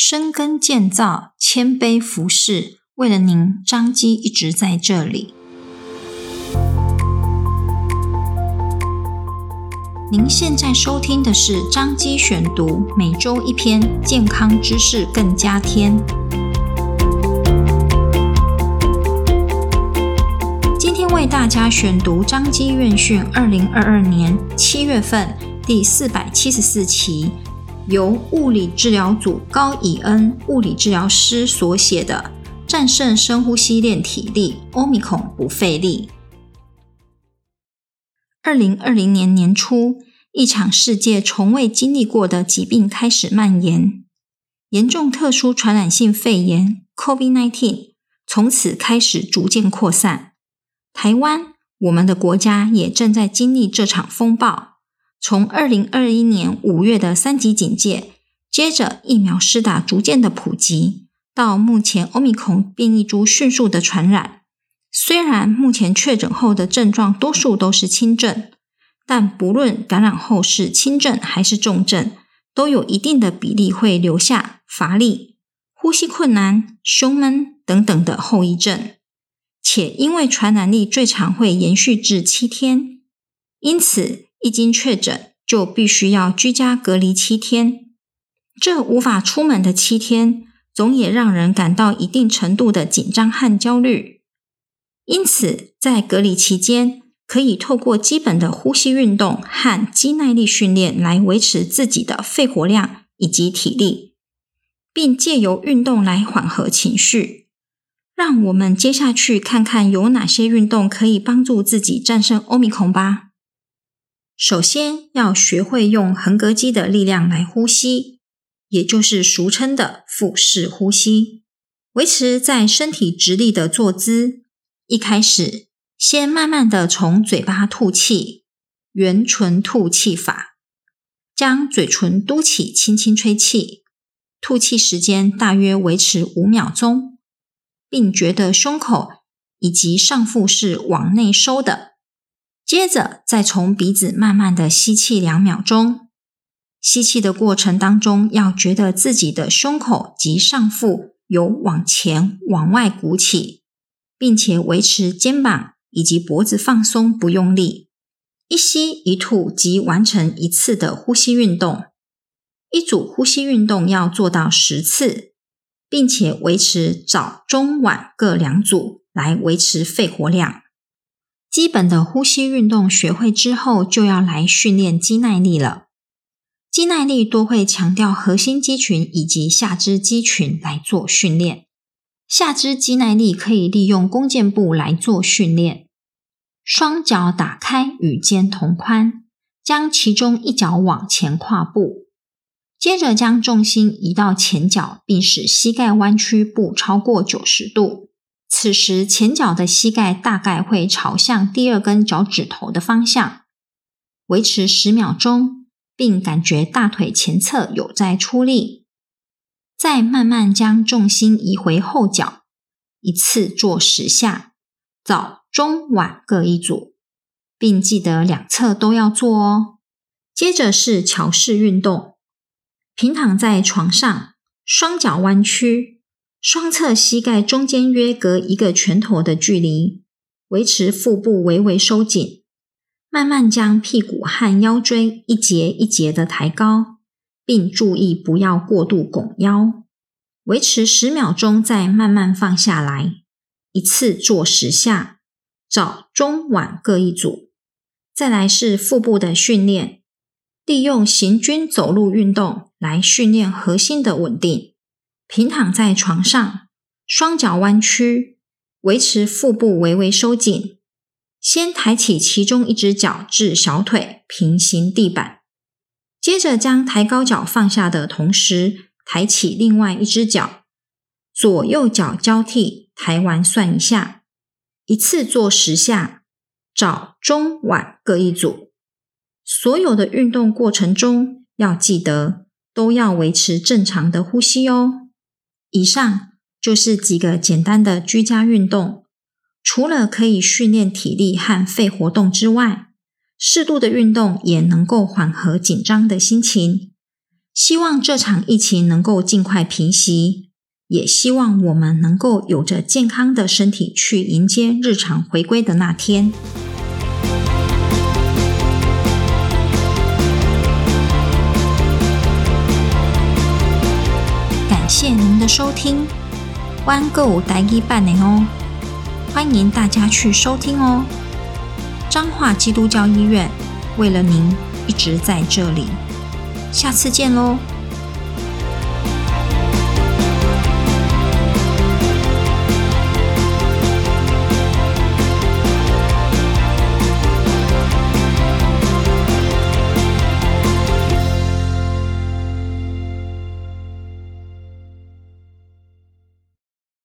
深耕建造，谦卑服侍，为了您，张基一直在这里。您现在收听的是张基选读，每周一篇健康知识，更加添。今天为大家选读张基院讯二零二二年七月份第四百七十四期。由物理治疗组高以恩物理治疗师所写的《战胜深呼吸练体力，Omicron 不费力》。二零二零年年初，一场世界从未经历过的疾病开始蔓延，严重特殊传染性肺炎 （COVID-19） 从此开始逐渐扩散。台湾，我们的国家也正在经历这场风暴。从二零二一年五月的三级警戒，接着疫苗施打逐渐的普及，到目前欧米孔变异株迅速的传染。虽然目前确诊后的症状多数都是轻症，但不论感染后是轻症还是重症，都有一定的比例会留下乏力、呼吸困难、胸闷等等的后遗症。且因为传染力最长会延续至七天，因此，一经确诊，就必须要居家隔离七天。这无法出门的七天，总也让人感到一定程度的紧张和焦虑。因此，在隔离期间，可以透过基本的呼吸运动和肌耐力训练来维持自己的肺活量以及体力，并借由运动来缓和情绪。让我们接下去看看有哪些运动可以帮助自己战胜欧米孔吧。首先要学会用横膈肌的力量来呼吸，也就是俗称的腹式呼吸。维持在身体直立的坐姿。一开始，先慢慢的从嘴巴吐气，圆唇吐气法，将嘴唇嘟起，轻轻吹气。吐气时间大约维持五秒钟，并觉得胸口以及上腹是往内收的。接着，再从鼻子慢慢的吸气两秒钟。吸气的过程当中，要觉得自己的胸口及上腹有往前、往外鼓起，并且维持肩膀以及脖子放松，不用力。一吸一吐即完成一次的呼吸运动。一组呼吸运动要做到十次，并且维持早、中、晚各两组，来维持肺活量。基本的呼吸运动学会之后，就要来训练肌耐力了。肌耐力多会强调核心肌群以及下肢肌群来做训练。下肢肌耐力可以利用弓箭步来做训练。双脚打开与肩同宽，将其中一脚往前跨步，接着将重心移到前脚，并使膝盖弯曲不超过九十度。此时，前脚的膝盖大概会朝向第二根脚趾头的方向，维持十秒钟，并感觉大腿前侧有在出力。再慢慢将重心移回后脚，一次做十下，早、中、晚各一组，并记得两侧都要做哦。接着是桥式运动，平躺在床上，双脚弯曲。双侧膝盖中间约隔一个拳头的距离，维持腹部微微收紧，慢慢将屁股和腰椎一节一节的抬高，并注意不要过度拱腰，维持十秒钟，再慢慢放下来，一次做十下，早中晚各一组。再来是腹部的训练，利用行军走路运动来训练核心的稳定。平躺在床上，双脚弯曲，维持腹部微微收紧。先抬起其中一只脚至小腿平行地板，接着将抬高脚放下的同时，抬起另外一只脚，左右脚交替抬完算一下，一次做十下，早中晚各一组。所有的运动过程中，要记得都要维持正常的呼吸哦。以上就是几个简单的居家运动，除了可以训练体力和肺活动之外，适度的运动也能够缓和紧张的心情。希望这场疫情能够尽快平息，也希望我们能够有着健康的身体去迎接日常回归的那天。谢您的收听，湾购台语版的哦，欢迎大家去收听哦。彰化基督教医院为了您一直在这里。下次见喽。